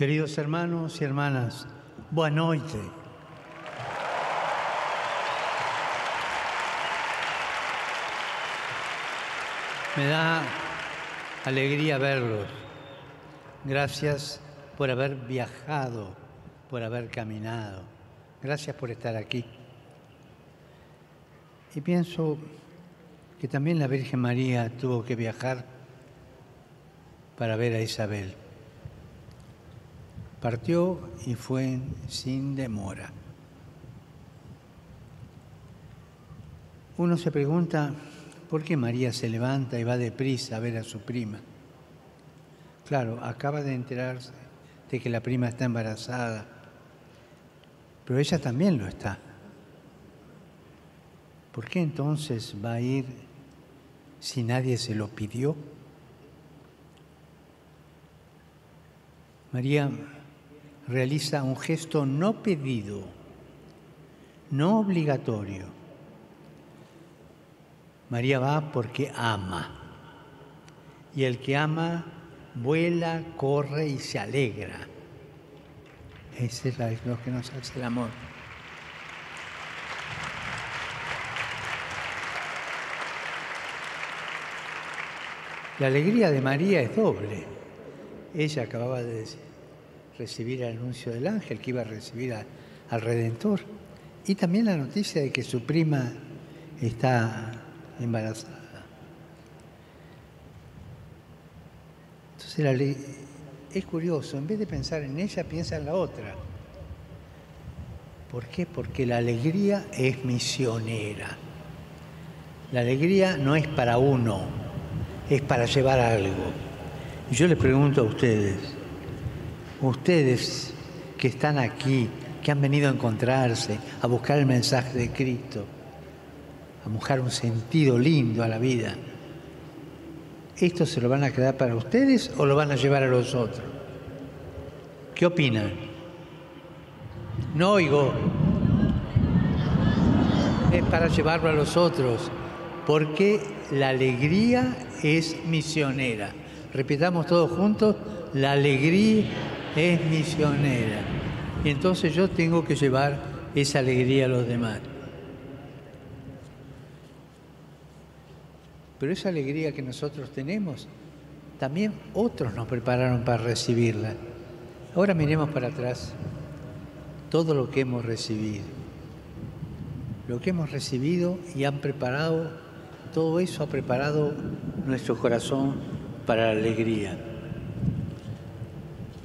Queridos hermanos y hermanas, boa noite. Me da alegría verlos. Gracias por haber viajado, por haber caminado. Gracias por estar aquí. Y pienso que también la Virgen María tuvo que viajar para ver a Isabel. Partió y fue sin demora. Uno se pregunta por qué María se levanta y va deprisa a ver a su prima. Claro, acaba de enterarse de que la prima está embarazada, pero ella también lo está. ¿Por qué entonces va a ir si nadie se lo pidió? María realiza un gesto no pedido, no obligatorio. María va porque ama. Y el que ama vuela, corre y se alegra. Ese es lo que nos hace el amor. La alegría de María es doble. Ella acababa de recibir el anuncio del ángel que iba a recibir al Redentor. Y también la noticia de que su prima está embarazada. Entonces es curioso, en vez de pensar en ella, piensa en la otra. ¿Por qué? Porque la alegría es misionera. La alegría no es para uno, es para llevar algo. Y yo les pregunto a ustedes, ustedes que están aquí, que han venido a encontrarse, a buscar el mensaje de Cristo, a buscar un sentido lindo a la vida, ¿esto se lo van a quedar para ustedes o lo van a llevar a los otros? ¿Qué opinan? No oigo. Es para llevarlo a los otros, porque la alegría es misionera. Repitamos todos juntos, la alegría es misionera. Y entonces yo tengo que llevar esa alegría a los demás. Pero esa alegría que nosotros tenemos, también otros nos prepararon para recibirla. Ahora miremos para atrás todo lo que hemos recibido. Lo que hemos recibido y han preparado todo eso ha preparado nuestro corazón para la alegría.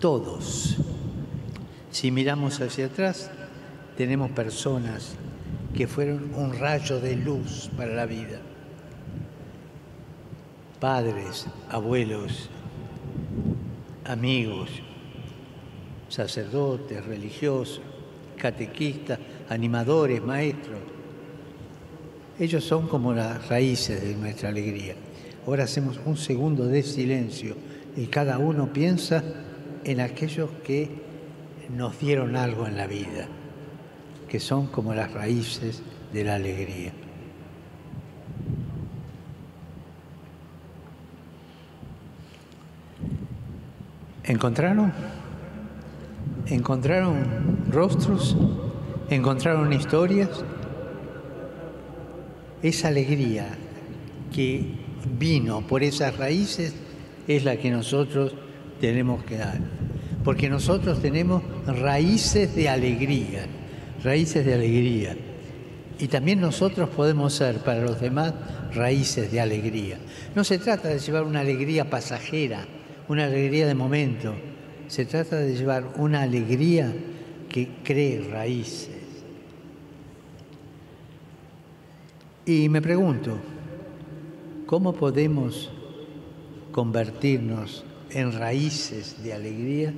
Todos. Si miramos hacia atrás, tenemos personas que fueron un rayo de luz para la vida. Padres, abuelos, amigos, sacerdotes, religiosos, catequistas, animadores, maestros ellos son como las raíces de nuestra alegría. Ahora hacemos un segundo de silencio y cada uno piensa en aquellos que nos dieron algo en la vida, que son como las raíces de la alegría. ¿Encontraron? ¿Encontraron rostros? ¿Encontraron historias? esa alegría que vino por esas raíces es la que nosotros tenemos que dar. Porque nosotros tenemos raíces de alegría, raíces de alegría. Y también nosotros podemos ser para los demás raíces de alegría. No se trata de llevar una alegría pasajera, una alegría de momento. Se trata de llevar una alegría que cree raíces. Y me pregunto, ¿cómo podemos convertirnos en raíces de alegría?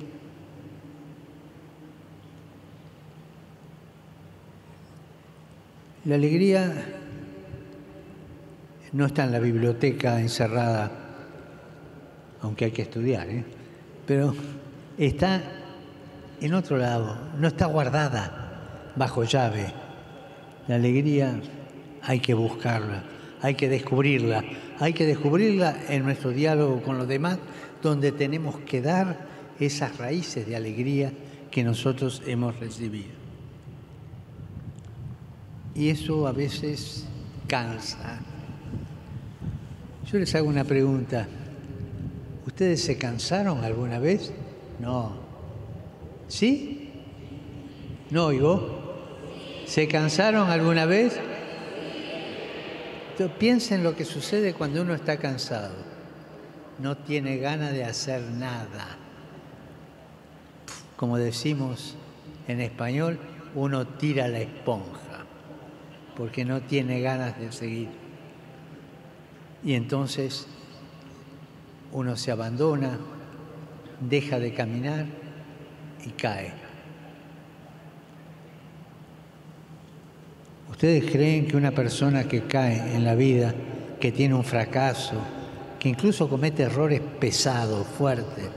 La alegría no está en la biblioteca encerrada, aunque hay que estudiar, ¿eh? pero está en otro lado, no está guardada bajo llave. La alegría hay que buscarla, hay que descubrirla, hay que descubrirla en nuestro diálogo con los demás, donde tenemos que dar esas raíces de alegría que nosotros hemos recibido. Y eso a veces cansa. Yo les hago una pregunta. ¿Ustedes se cansaron alguna vez? No. ¿Sí? No oigo. ¿Se cansaron alguna vez? Piensen lo que sucede cuando uno está cansado. No tiene ganas de hacer nada. Como decimos en español, uno tira la esponja, porque no tiene ganas de seguir. Y entonces uno se abandona, deja de caminar y cae. ¿Ustedes creen que una persona que cae en la vida, que tiene un fracaso, que incluso comete errores pesados, fuertes,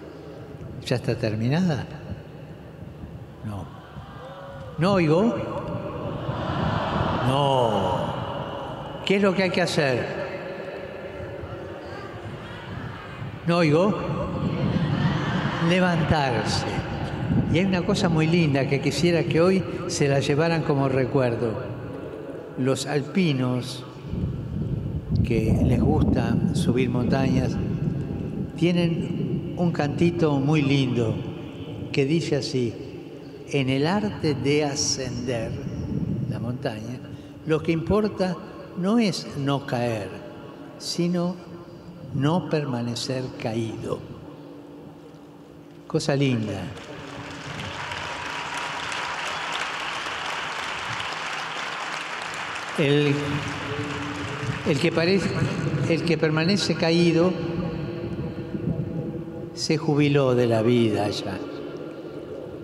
ya está terminada? No. ¿No oigo? No. ¿Qué es lo que hay que hacer? ¿No oigo? Levantarse. Y hay una cosa muy linda que quisiera que hoy se la llevaran como recuerdo los alpinos que les gusta subir montañas tienen un cantito muy lindo que dice así, en el arte de ascender la montaña, lo que importa no es no caer, sino no permanecer caído. Cosa linda. El, que parece, el que permanece caído se jubiló de la vida ya,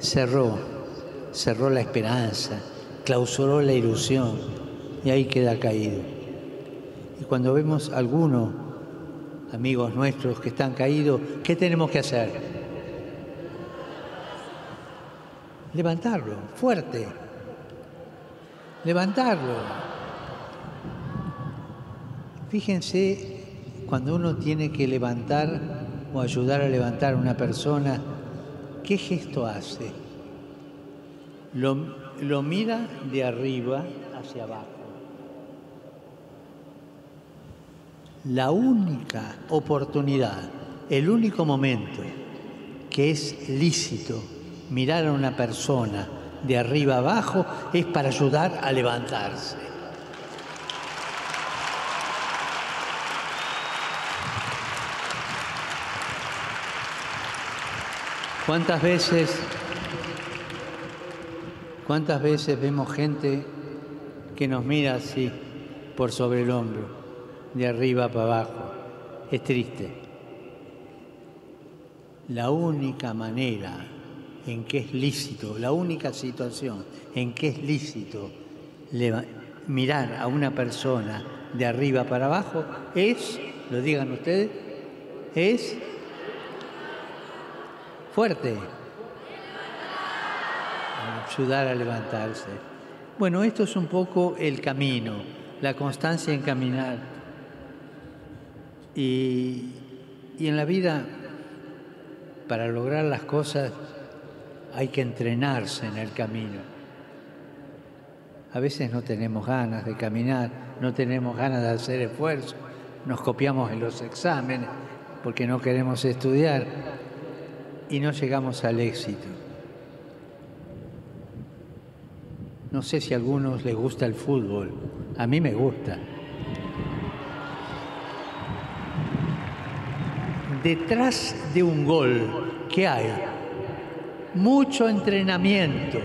cerró, cerró la esperanza, clausuró la ilusión y ahí queda caído. Y cuando vemos a algunos amigos nuestros que están caídos, ¿qué tenemos que hacer? Levantarlo, fuerte, levantarlo. Fíjense cuando uno tiene que levantar o ayudar a levantar a una persona, ¿qué gesto hace? Lo, lo mira de arriba hacia abajo. La única oportunidad, el único momento que es lícito mirar a una persona de arriba abajo es para ayudar a levantarse. ¿Cuántas veces, cuántas veces vemos gente que nos mira así por sobre el hombro, de arriba para abajo? Es triste. La única manera en que es lícito, la única situación en que es lícito mirar a una persona de arriba para abajo es, lo digan ustedes, es Fuerte. Ayudar a levantarse. Bueno, esto es un poco el camino, la constancia en caminar. Y, en la vida, para lograr las cosas, hay que entrenarse en el camino. A veces no tenemos ganas de caminar, no tenemos ganas de hacer esfuerzo, nos copiamos en los exámenes porque no queremos estudiar y no llegamos al éxito. No sé si a algunos les gusta el fútbol, a mí me gusta. Detrás de un gol, ¿qué hay? Mucho entrenamiento.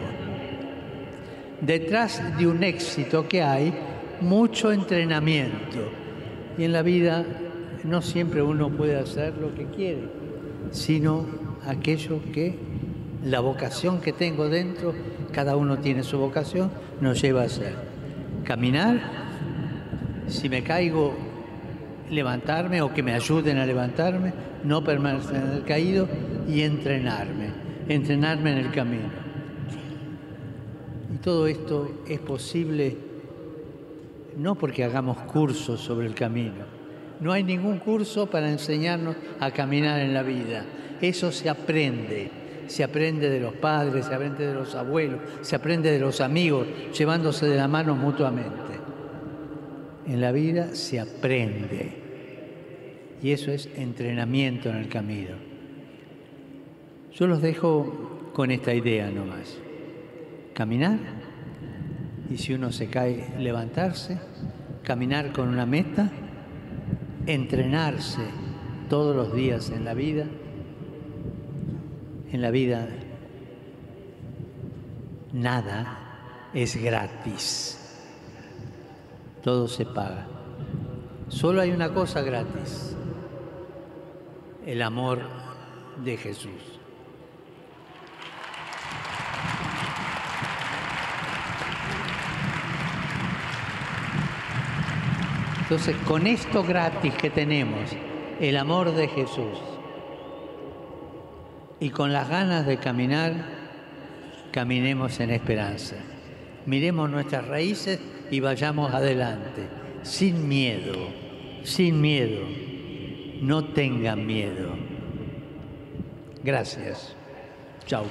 Detrás de un éxito que hay, mucho entrenamiento. Y en la vida no siempre uno puede hacer lo que quiere, sino aquello que la vocación que tengo dentro, cada uno tiene su vocación, nos lleva a hacer. Caminar, si me caigo, levantarme o que me ayuden a levantarme, no permanecer en el caído y entrenarme, entrenarme en el camino. Y todo esto es posible no porque hagamos cursos sobre el camino, No hay ningún curso para enseñarnos a caminar en la vida. Eso se aprende. Se aprende de los padres, se aprende de los abuelos, se aprende de los amigos, llevándose de la mano mutuamente. En la vida se aprende. Y eso es entrenamiento en el camino. Yo los dejo con esta idea nomás. Caminar y si uno se cae, levantarse, caminar con una meta, entrenarse todos los días en la vida. En la vida nada es gratis. Todo se paga. Solo hay una cosa gratis, el amor de Jesús. Entonces, con esto gratis que tenemos, el amor de Jesús, y con las ganas de caminar, caminemos en esperanza. Miremos nuestras raíces y vayamos adelante, sin miedo, sin miedo. No tengan miedo. Gracias. Chao.